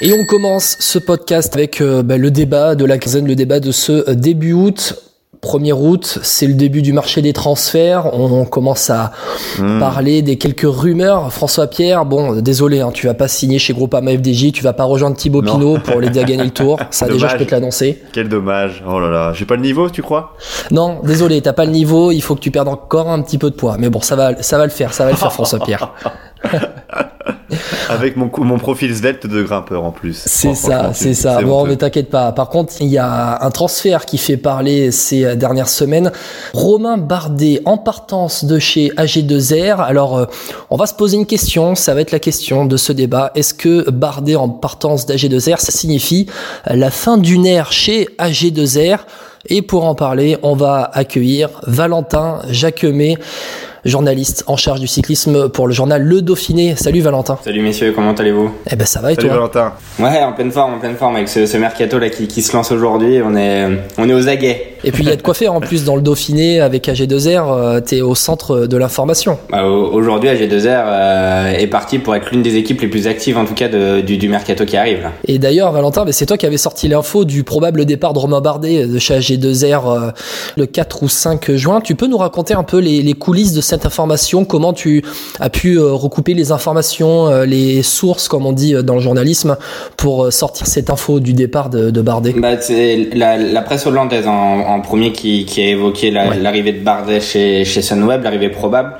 Et on commence ce podcast avec euh, bah, le débat de la quinzaine, le débat de ce euh, début août. 1er août, c'est le début du marché des transferts. On commence à Hmm. parler des quelques rumeurs. François Pierre, bon, désolé, hein, tu vas pas signer chez Groupama FDJ, tu vas pas rejoindre Thibaut Non. Pinot pour l'aider à gagner le tour. Ça, déjà, je peux te l'annoncer. Quel dommage. Oh là là. J'ai pas le niveau, tu crois? Non, désolé, t'as pas le niveau. Il faut que tu perdes encore un petit peu de poids. Mais bon, ça va, ça va le faire, ça va le faire, François Pierre. Avec mon, mon profil svelte de grimpeur en plus. C'est ça, c'est ça. Bon, honteux. mais t'inquiète pas. Par contre, il y a un transfert qui fait parler ces dernières semaines. Romain Bardet en partance de chez AG2R. Alors, euh, on va se poser une question. Ça va être la question de ce débat. Est-ce que Bardet en partance d'AG2R, ça signifie la fin d'une ère chez AG2R Et pour en parler, on va accueillir Valentin Jacquemet, journaliste en charge du cyclisme pour le journal Le Dauphiné. Salut Valentin. Salut messieurs, comment allez-vous? Eh ben ça va et Salut toi? Valentin. Ouais, en pleine forme, en pleine forme avec ce, ce mercato là qui, qui se lance aujourd'hui. On est, on est aux aguets. Et puis il y a de quoi faire en plus dans le Dauphiné avec AG2R, euh, t'es au centre de l'information. Bah, au- aujourd'hui, AG2R euh, est parti pour être l'une des équipes les plus actives en tout cas de- du, du mercato qui arrive là. Et d'ailleurs Valentin, c'est toi qui avais sorti l'info du probable départ de Romain Bardet de chez AG2R euh, le 4 ou 5 juin. Tu peux nous raconter un peu les, les coulisses de cette information, comment tu as pu euh, recouper les informations, euh, les sources comme on dit euh, dans le journalisme pour euh, sortir cette info du départ de, de Bardet? Bah, c'est la, la presse hollandaise en, en premier qui, qui a évoqué la- Ouais. l'arrivée de Bardet chez, chez Sunweb, l'arrivée probable.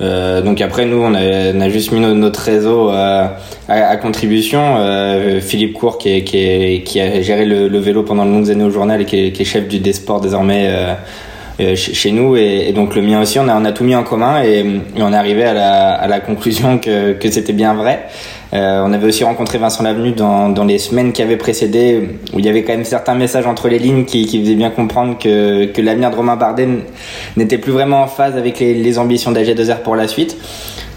Euh, donc après nous on a, on a juste mis no- notre réseau euh, à, à contribution. Euh, Philippe Cour qui, est- qui, est- qui a géré le, le vélo pendant de longues années au journal et qui est, qui est chef du Desports désormais euh, chez, chez nous et, et donc le mien aussi on a, on a tout mis en commun et, et on est arrivé à la, à la conclusion que, que c'était bien vrai. Euh, on avait aussi rencontré Vincent Lavenu dans, dans les semaines qui avaient précédé, où il y avait quand même certains messages entre les lignes qui, qui faisaient bien comprendre que, que l'avenir de Romain Bardet n'était plus vraiment en phase avec les, les ambitions d'AG2R pour la suite.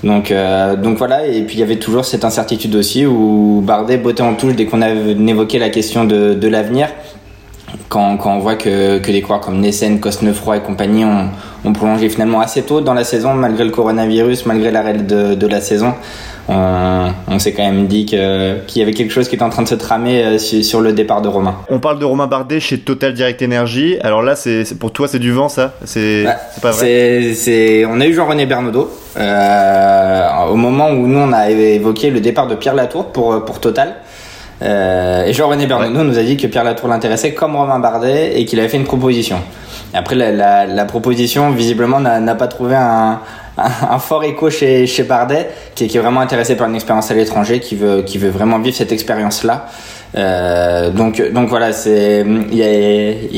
Donc, euh, donc voilà, et puis il y avait toujours cette incertitude aussi où Bardet bottait en touche dès qu'on évoqué la question de, de l'avenir. Quand, quand on voit que, que des coureurs comme Nessen, Cosnefroy et compagnie ont, ont prolongé finalement assez tôt dans la saison, malgré le coronavirus, malgré l'arrêt de, de la saison, on, on s'est quand même dit que- qu'il y avait quelque chose qui était en train de se tramer euh, sur, sur le départ de Romain. On parle de Romain Bardet chez Total Direct Energy. Alors là, c'est pour toi, c'est du vent, ça? C'est Ouais, c'est pas vrai? C'est, c'est, on a eu Jean-René Bernaudot euh, au moment où nous on a évoqué le départ de Pierre Latour pour pour Total. Euh, et Jean-René Bernaudot nous a dit que Pierre Latour l'intéressait comme Romain Bardet et qu'il avait fait une proposition. Après la, la, la proposition visiblement n'a, pas trouvé un, un, un fort écho chez, chez Bardet qui est, qui est vraiment intéressé par une expérience à l'étranger, qui veut, qui veut vraiment vivre cette expérience là. Euh, donc donc voilà c'est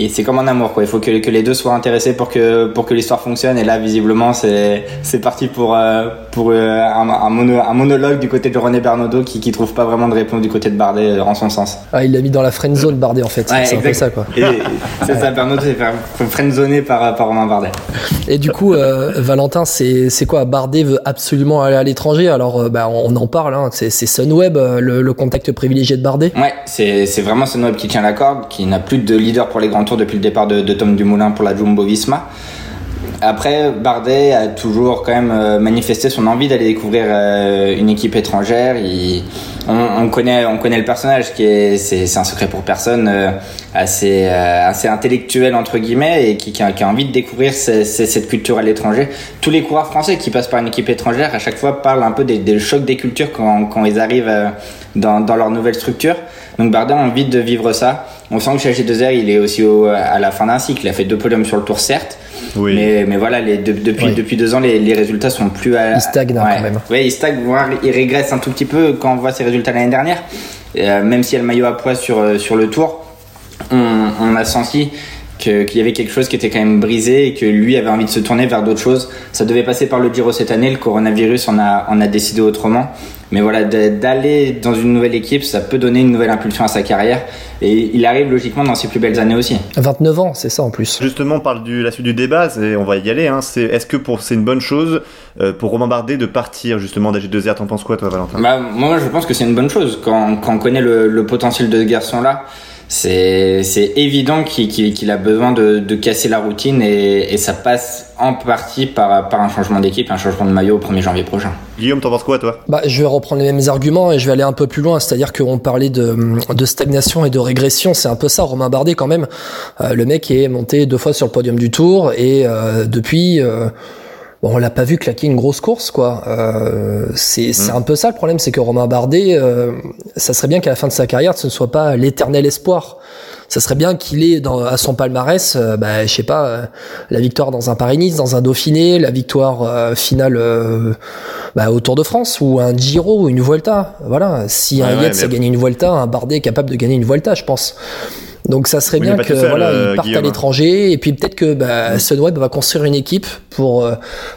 c'est comme un amour quoi il faut que, que les deux soient intéressés pour que pour que l'histoire fonctionne et là visiblement c'est c'est parti pour euh, pour euh, un, un, mono- un monologue du côté de René Bernaudot qui qui trouve pas vraiment de réponse du côté de Bardet euh, en son sens ah, Il l'a mis dans la friend zone Bardet en fait, Ouais, c'est un peu exact. ça quoi. c'est ça Bernaudot s'est fait friendzoner par par Romain Bardet Et du coup, euh, Valentin, c'est c'est quoi? Bardet veut absolument aller à l'étranger. Alors, bah, on en parle. Hein, c'est Sunweb, le, le contact privilégié de Bardet. Ouais, c'est c'est vraiment Sunweb qui tient la corde, qui n'a plus de leader pour les grands tours depuis le départ de, de Tom Dumoulin pour la Jumbo Visma. Après, Bardet a toujours quand même euh, manifesté son envie d'aller découvrir euh, une équipe étrangère. On, on connaît, on connaît le personnage qui est, c'est, un secret pour personne, euh, assez, assez intellectuel entre guillemets et qui, a, envie de découvrir ce- ce- cette culture à l'étranger. Tous les coureurs français qui passent par une équipe étrangère, à chaque fois parlent un peu des, chocs des cultures quand, ils arrivent dans, leur nouvelle structure. Donc Bardet a envie de vivre ça. On sent que chez G2R, il est aussi au- à la fin d'un cycle. Il a fait deux podiums sur le tour, certes. Oui. Mais, mais voilà, les, de- depuis, Oui. depuis deux ans, les, les résultats sont plus à. Il stagne, hein, ouais. quand même. Ouais, il stagne, voire il régresse un tout petit peu quand on voit ses résultats l'année dernière. Euh, même s'il y a le maillot à poids sur, euh, sur le tour, on, on a senti qu'il y avait quelque chose qui était quand même brisé et que lui avait envie de se tourner vers d'autres choses. Ça devait passer par le Giro cette année, le coronavirus en a, en a décidé autrement. Mais voilà, d'aller dans une nouvelle équipe, ça peut donner une nouvelle impulsion à sa carrière. Et il arrive logiquement dans ses plus belles années aussi. 29 ans, c'est ça en plus. Justement, on parle de la suite du débat, c'est- on va y aller. Hein. C'est- Est-ce que pour c'est une bonne chose euh, pour Romain Bardet de partir justement d'AG2R T'en penses quoi, toi, Valentin? Bah, moi, je pense que c'est une bonne chose. Quand, quand on connaît le, le potentiel de ce garçon-là, c'est c'est évident qu'il qu'il a besoin de, de casser la routine et, et ça passe en partie par, par un changement d'équipe, un changement de maillot au 1er janvier prochain. Guillaume, t'en penses quoi toi? Bah, Je vais reprendre les mêmes arguments et je vais aller un peu plus loin, c'est-à-dire qu'on parlait de, de stagnation et de régression, c'est un peu ça, Romain Bardet quand même, euh, le mec est monté deux fois sur le podium du tour et euh, depuis... Euh, bon, on l'a pas vu claquer une grosse course, quoi. Euh, c'est mm. un peu ça le problème, c'est que Romain Bardet, euh, ça serait bien qu'à la fin de sa carrière, ce ne soit pas l'éternel espoir. Ça serait bien qu'il ait dans, à son palmarès, euh, bah, je sais pas, euh, la victoire dans un Paris-Nice, dans un Dauphiné, la victoire euh, finale bah, au Tour de France ou un Giro ou une Vuelta. Voilà, si un Yates a gagné une Vuelta, un Bardet est capable de gagner une Vuelta, je pense. Donc ça serait bien que voilà, il parte à l'étranger et puis peut-être que bah, Sunweb va construire une équipe pour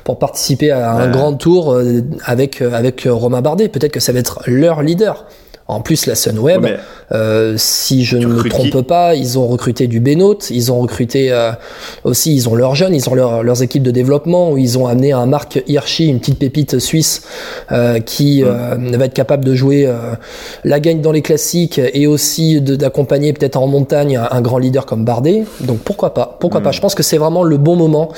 pour participer à un grand tour avec avec Romain Bardet. Peut-être que ça va être leur leader. En plus, la Sunweb, euh, si je ne me trompe pas, ils ont recruté du Benoît, ils ont recruté euh, aussi, ils ont leurs jeunes, ils ont leurs équipes de développement, où ils ont amené un Marc Hirschi, une petite pépite suisse, euh, qui euh, va être capable de jouer la gagne dans les classiques et aussi d'accompagner peut-être en montagne un, grand leader comme Bardet. Donc pourquoi pas? Pourquoi pas? Je pense que c'est vraiment le bon moment.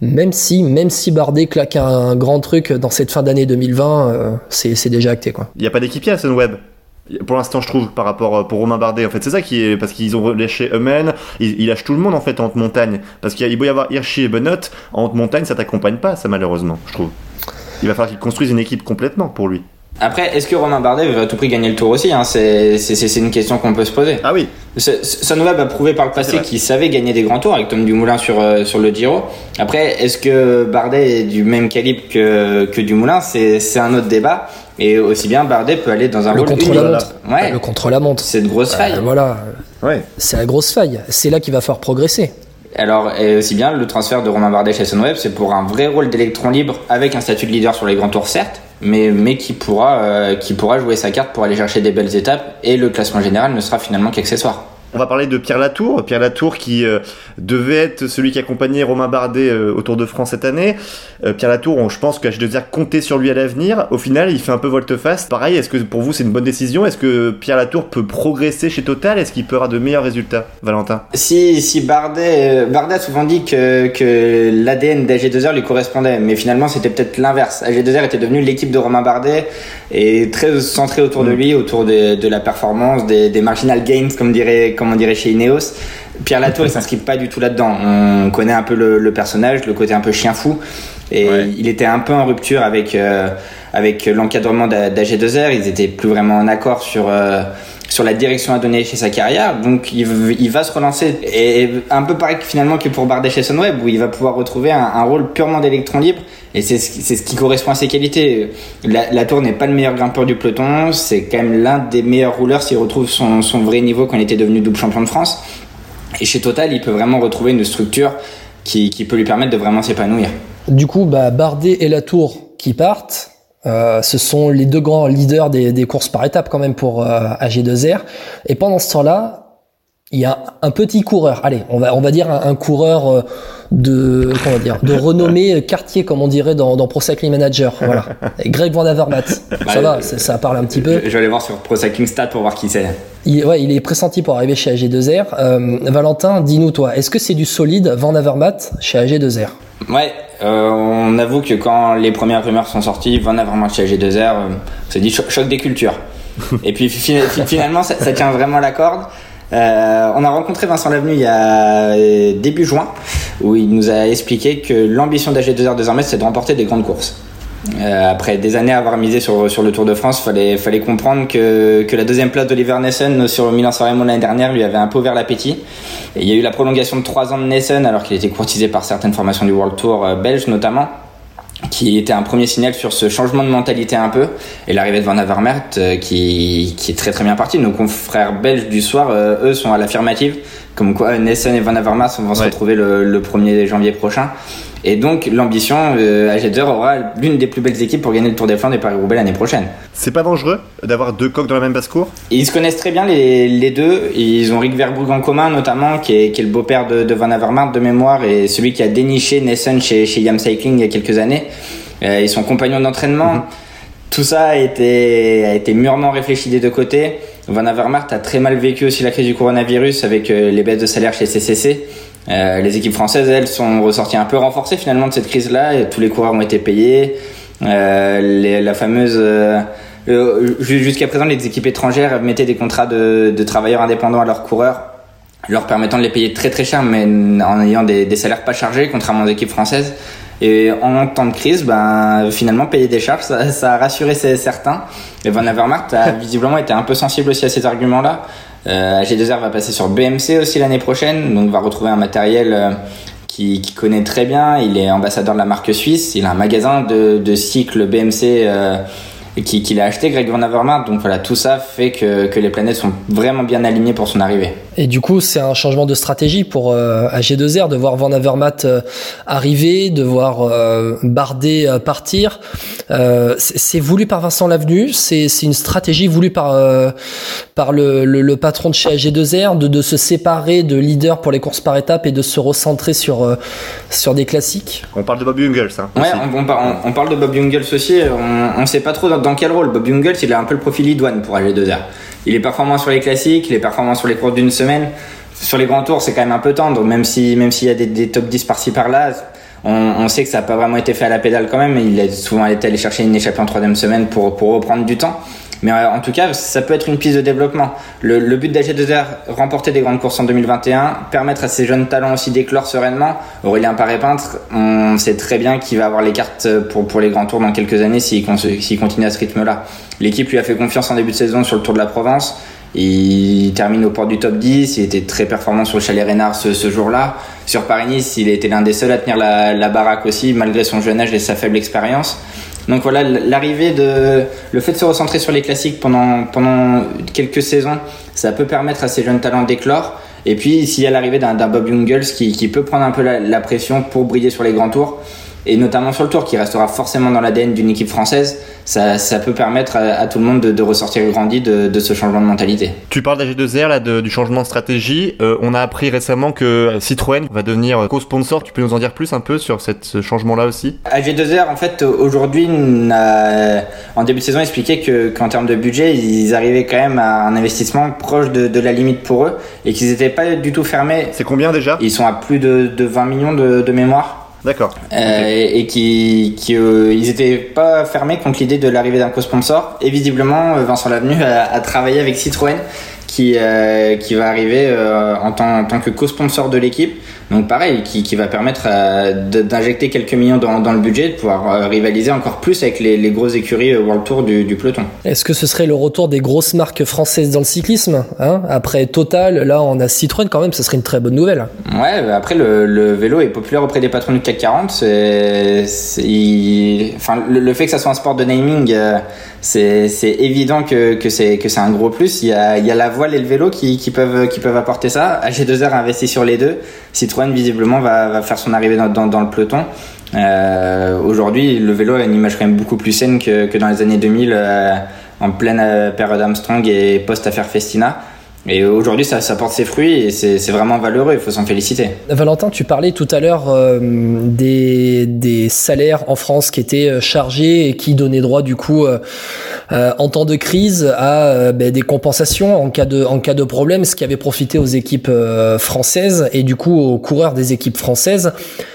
Même si, même si Bardet claque un, grand truc dans cette fin d'année 2020, c'est déjà acté. Il n'y a pas d'équipier à Sunweb pour l'instant je trouve par rapport euh, pour Romain Bardet en fait c'est ça qui est parce qu'ils ont lâché Eumen il, lâche tout le monde en fait en haute montagne parce qu'il peut y avoir Hirschi et Benot en haute montagne ça t'accompagne pas ça malheureusement je trouve il va falloir qu'il construise une équipe complètement pour lui après, est-ce que Romain Bardet veut à tout prix gagner le tour aussi hein? C'est, une question qu'on peut se poser. Ah oui. Sunweb a prouvé par le passé qu'il savait gagner des grands tours avec Tom Dumoulin sur, euh, sur le Giro. Après, est-ce que Bardet est du même calibre que, que Dumoulin? C'est un autre débat. Et aussi bien Bardet peut aller dans un le contre la montre. Ouais. Le contre la montre. C'est une grosse faille. Euh, voilà. Ouais. C'est la grosse faille. C'est là qu'il va falloir progresser. Alors, et aussi bien, le transfert de Romain Bardet chez Sunweb, c'est pour un vrai rôle d'électron libre avec un statut de leader sur les grands tours, certes, mais, mais qui, pourra, euh, qui pourra jouer sa carte pour aller chercher des belles étapes et le classement général ne sera finalement qu'accessoire. On va parler de Pierre Latour. Pierre Latour qui euh, devait être celui qui accompagnait Romain Bardet euh, au Tour de France cette année. Euh, Pierre Latour, je pense que je dois dire compter sur lui à l'avenir. Au final, il fait un peu volte-face. Pareil, est-ce que pour vous c'est une bonne décision? Est-ce que Pierre Latour peut progresser chez Total? Est-ce qu'il peut avoir de meilleurs résultats, Valentin Si, si Bardet, Bardet a souvent dit que, que l'ADN d'AG2R lui correspondait, mais finalement c'était peut-être l'inverse. AG2R était devenu l'équipe de Romain Bardet et très centré autour de mm. lui, autour de, de la performance, des, des marginal gains, comme dirait comme on dirait chez Ineos. Pierre Latour, il s'inscrit pas du tout là-dedans. On connaît un peu le, personnage, le côté un peu chien fou. Et il était un peu en rupture avec, euh, avec l'encadrement d'AG2R. Ils étaient plus vraiment en accord sur, euh, sur la direction à donner chez sa carrière. Donc il, il va se relancer. Et un peu pareil finalement que pour Bardet chez Sunweb, où il va pouvoir retrouver un, un rôle purement d'électron libre et c'est ce, ce qui correspond à ses qualités. La, la Tour n'est pas le meilleur grimpeur du peloton, c'est quand même l'un des meilleurs rouleurs s'il retrouve son, son vrai niveau quand il était devenu double champion de France. Et chez Total, il peut vraiment retrouver une structure qui, qui peut lui permettre de vraiment s'épanouir. Du coup, bah, Bardet et la Tour qui partent, euh, ce sont les deux grands leaders des, des courses par étapes quand même pour euh, AG2R. Et pendant ce temps-là, il y a un petit coureur, allez, on va, on va dire un, coureur euh, de, comment dire, de renommée quartier, comme on dirait dans, dans Pro Cycling Manager. Voilà. Greg Van Avermaet. Ça va, ça, ça, parle un petit peu. Je, vais aller voir sur Pro Cycling Stat pour voir qui c'est. Il, ouais, il est pressenti pour arriver chez AG2R. Euh, Valentin, dis-nous toi, est-ce que c'est du solide Van Avermaet chez AG2R Ouais, euh, on avoue que quand les premières rumeurs sont sorties, Van Avermaet chez AG2R, euh, c'est dit choc, des cultures. Et puis finalement, ça, ça tient vraiment la corde. Euh, on a rencontré Vincent Lavenu il y a euh, début juin, où il nous a expliqué que l'ambition d'AG2R désormais, c'est de remporter des grandes courses. Euh, après des années à avoir misé sur, sur le Tour de France, fallait fallait comprendre que, que la deuxième place d'Oliver Nessen sur Milan-San Remo l'année dernière lui avait un peu ouvert l'appétit. Il y a eu la prolongation de trois ans de Nessen alors qu'il était courtisé par certaines formations du World Tour belge notamment qui était un premier signal sur ce changement de mentalité un peu et l'arrivée de Van Avermaet euh, qui, qui est très très bien parti. Nos confrères belges du soir, euh, eux, sont à l'affirmative, comme quoi Nessen et Van Avermaet vont se retrouver le, le 1er janvier prochain. Et donc l'ambition, euh, AG2 aura l'une des plus belles équipes pour gagner le Tour des Flandres et Paris-Roubaix l'année prochaine. C'est pas dangereux d'avoir deux coques dans la même basse-cour Ils se connaissent très bien les, les, deux. Ils ont Rick Verbrugge en commun notamment, qui est, qui est le beau-père de, de, Van Avermaet de mémoire et celui qui a déniché Nessen chez, chez Yam Cycling il y a quelques années. Euh, ils sont compagnons d'entraînement. Mhm. Tout ça a été, a été mûrement réfléchi des deux côtés. Van Avermaet a très mal vécu aussi la crise du coronavirus avec les baisses de salaire chez CCC. Euh, les équipes françaises, elles, sont ressorties un peu renforcées finalement de cette crise-là. Tous les coureurs ont été payés. Euh, la fameuse euh, jusqu'à présent, les équipes étrangères mettaient des contrats de, travailleurs indépendants à leurs coureurs, leur permettant de les payer très très cher, mais en ayant des salaires pas chargés, contrairement aux équipes françaises. Et en temps de crise, ben, finalement, payer des charges, ça, ça a rassuré certains. Et Van Avermaet a visiblement été un peu sensible aussi à ces arguments-là. Euh, AG2R va passer sur BMC aussi l'année prochaine, donc va retrouver un matériel euh, qui, qui, connaît très bien. Il est ambassadeur de la marque suisse. Il a un magasin de, de cycle BMC euh, qui, qu'il a acheté, Greg Van Avermaet. Donc voilà, tout ça fait que, que les planètes sont vraiment bien alignées pour son arrivée. Et du coup, c'est un changement de stratégie pour euh, AG2R de voir Van Avermaet euh, arriver, de voir euh, Bardet euh, partir. Euh, c'est voulu par Vincent Lavenu, c'est une stratégie voulue par par le, le, le, patron de chez AG2R de, de se séparer de leader pour les courses par étapes et de se recentrer sur sur des classiques. On parle de Bob Jungels. Hein, ouais, on, on, on, parle de Bob Jungels aussi. On ne sait pas trop dans, dans, quel rôle. Bob Jungels, il a un peu le profil idoine pour AG2R. Il est performant sur les classiques, il est performant sur les courses d'une semaine. Sur les grands tours, c'est quand même un peu tendre, même si même s'il y a des, top 10 par-ci par-là. On, on, sait que ça n'a pas vraiment été fait à la pédale quand même. Il a souvent été allé chercher une échappée en troisième semaine pour, pour reprendre du temps. Mais euh, en tout cas, ça peut être une piste de développement. Le, le but d'AG2R, remporter des grandes courses en 2021, permettre à ces jeunes talents aussi d'éclore sereinement. Aurélien Paré-Peintre, on sait très bien qu'il va avoir les cartes pour, pour les grands tours dans quelques années s'il continue à ce rythme-là. L'équipe lui a fait confiance en début de saison sur le Tour de la Provence. Il termine au port du top 10, il était très performant sur le Chalet Reynard ce, ce jour-là. Sur Paris-Nice, il était l'un des seuls à tenir la, la, baraque aussi, malgré son jeune âge et sa faible expérience. Donc voilà, l'arrivée de, le fait de se recentrer sur les classiques pendant, pendant quelques saisons, ça peut permettre à ces jeunes talents d'éclore. Et puis, s'il y a l'arrivée d'un Bob Jungels qui, qui, peut prendre un peu la, la pression pour briller sur les grands tours, et notamment sur le tour qui restera forcément dans l'ADN d'une équipe française, ça, ça, peut permettre à, à, tout le monde de, de ressortir grandi de, de, ce changement de mentalité. Tu parles d'AG2R, là, de, du changement de stratégie. Euh, on a appris récemment que Citroën va devenir co-sponsor. Tu peux nous en dire plus un peu sur cette, ce changement-là aussi? AG2R, en fait, aujourd'hui, en début de saison, expliqué qu'en termes de budget, ils arrivaient quand même à un investissement proche de, de la limite pour eux et qu'ils n'étaient pas du tout fermés. C'est combien déjà? Ils sont à plus de, de 20 millions de mémoire. D'accord. Euh, et, qui, qui euh, ils étaient pas fermés contre l'idée de l'arrivée d'un co-sponsor. Et visiblement, euh, Vincent Lavenu a, travaillé avec Citroën, qui, qui va arriver en tant que co-sponsor de l'équipe. Donc pareil, qui, qui va permettre d'injecter quelques millions dans, dans, le budget, de pouvoir rivaliser encore plus avec les, les grosses écuries World Tour du, du peloton. Est-ce que ce serait le retour des grosses marques françaises dans le cyclisme hein? Après Total, là on a Citroën quand même, ce serait une très bonne nouvelle. Ouais, après le, le vélo est populaire auprès des patrons du CAC 40. C'est, enfin, le, le, fait que ça soit un sport de naming, euh, c'est évident que, que c'est que c'est un gros plus. Il y a, il y a la voile et le vélo qui, qui peuvent qui peuvent apporter ça. AG2R a investi sur les deux. Citroën visiblement va, faire son arrivée dans, le peloton. Euh, Aujourd'hui, le vélo a une image quand même beaucoup plus saine que, que dans les années 2000, euh, en pleine euh, période Armstrong et post-affaire Festina. Et aujourd'hui, ça, ça, porte ses fruits et c'est vraiment valeureux, il faut s'en féliciter. Valentin, tu parlais tout à l'heure euh, des, des, salaires en France qui étaient chargés et qui donnaient droit du coup euh, en temps de crise à ben, des compensations en cas, de, en cas de problème, ce qui avait profité aux équipes françaises et du coup aux coureurs des équipes françaises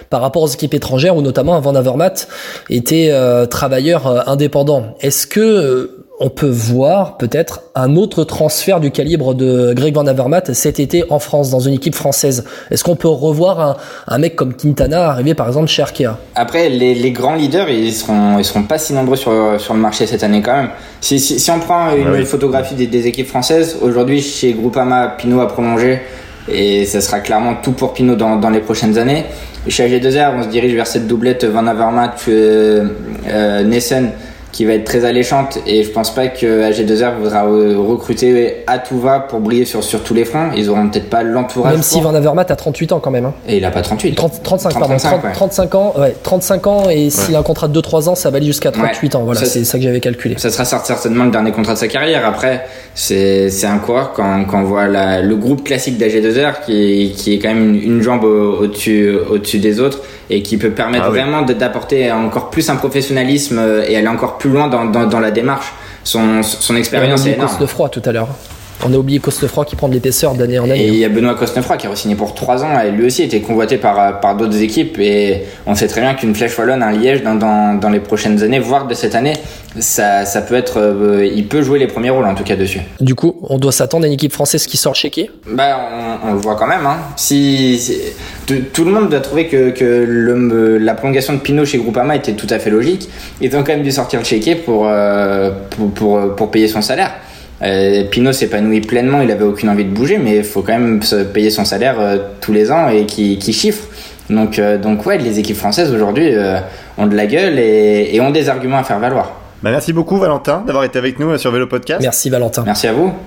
par rapport aux équipes étrangères où notamment Van Avermaet était euh, travailleur indépendant. Est-ce que on peut voir peut-être un autre transfert du calibre de Greg Van Avermaet cet été en France, dans une équipe française. Est-ce qu'on peut revoir un, un, mec comme Quintana arriver par exemple chez Arkea? Après, les, les, grands leaders, ils seront, ils seront pas si nombreux sur, sur le marché cette année quand même. Si, si, si on prend une ouais, photographie des, des, équipes françaises, aujourd'hui chez Groupama, Pinot a prolongé et ça sera clairement tout pour Pinot dans, dans les prochaines années. Chez AG2R, on se dirige vers cette doublette Van Avermaet, euh, euh, Nessen qui va être très alléchante et je pense pas que AG2R voudra recruter à tout va pour briller sur, sur tous les fronts. Ils auront peut-être pas l'entourage. Même si Van Avermaet a 38 ans quand même. Hein. Et il a pas 38. 30, 35, 30, pardon. 30, ouais. 35 ans, ouais, 35 ans et s'il ouais. a un contrat de 2-3 ans, ça va aller jusqu'à 38 ouais. ans. Voilà, c'est ça que j'avais calculé. Ça sera certainement le dernier contrat de sa carrière. Après, c'est un coureur quand, quand on voit la, le groupe classique d'AG2R qui, qui est quand même une, une jambe au-dessus au, -dessus, au -dessus des autres et qui peut permettre Ah vraiment d'apporter encore plus un professionnalisme euh, et aller encore plus loin dans, dans, dans la démarche. Son, expérience est énorme. Cosnefroy tout à l'heure. On a oublié Cosnefroy qui prend de l'épaisseur d'année en Et année. il y a Benoît Cosnefroy qui a re-signé pour 3 ans et lui aussi était convoité par, par d'autres équipes et on sait très bien qu'une flèche wallonne, un Liège dans, dans, dans les prochaines années, voire de cette année, ça, ça peut être, euh, il peut jouer les premiers rôles en tout cas dessus. Du coup, on doit s'attendre à une équipe française qui sort chéquée. Bah, on, on le voit quand même. Hein. Si, si- tout, tout le monde doit trouver que, que le, la prolongation de Pinot chez Groupama était tout à fait logique. Ils ont quand même dû sortir le chéquier pour, euh, pour, pour, pour payer son salaire. Euh, Pinot s'épanouit pleinement, il avait aucune envie de bouger, mais il faut quand même se payer son salaire euh, tous les ans et qui, qui chiffre. Donc, euh, donc ouais, les équipes françaises aujourd'hui euh, ont de la gueule et, et ont des arguments à faire valoir. Bah, merci beaucoup Valentin d'avoir été avec nous euh, sur Vélo Podcast. Merci Valentin. Merci à vous.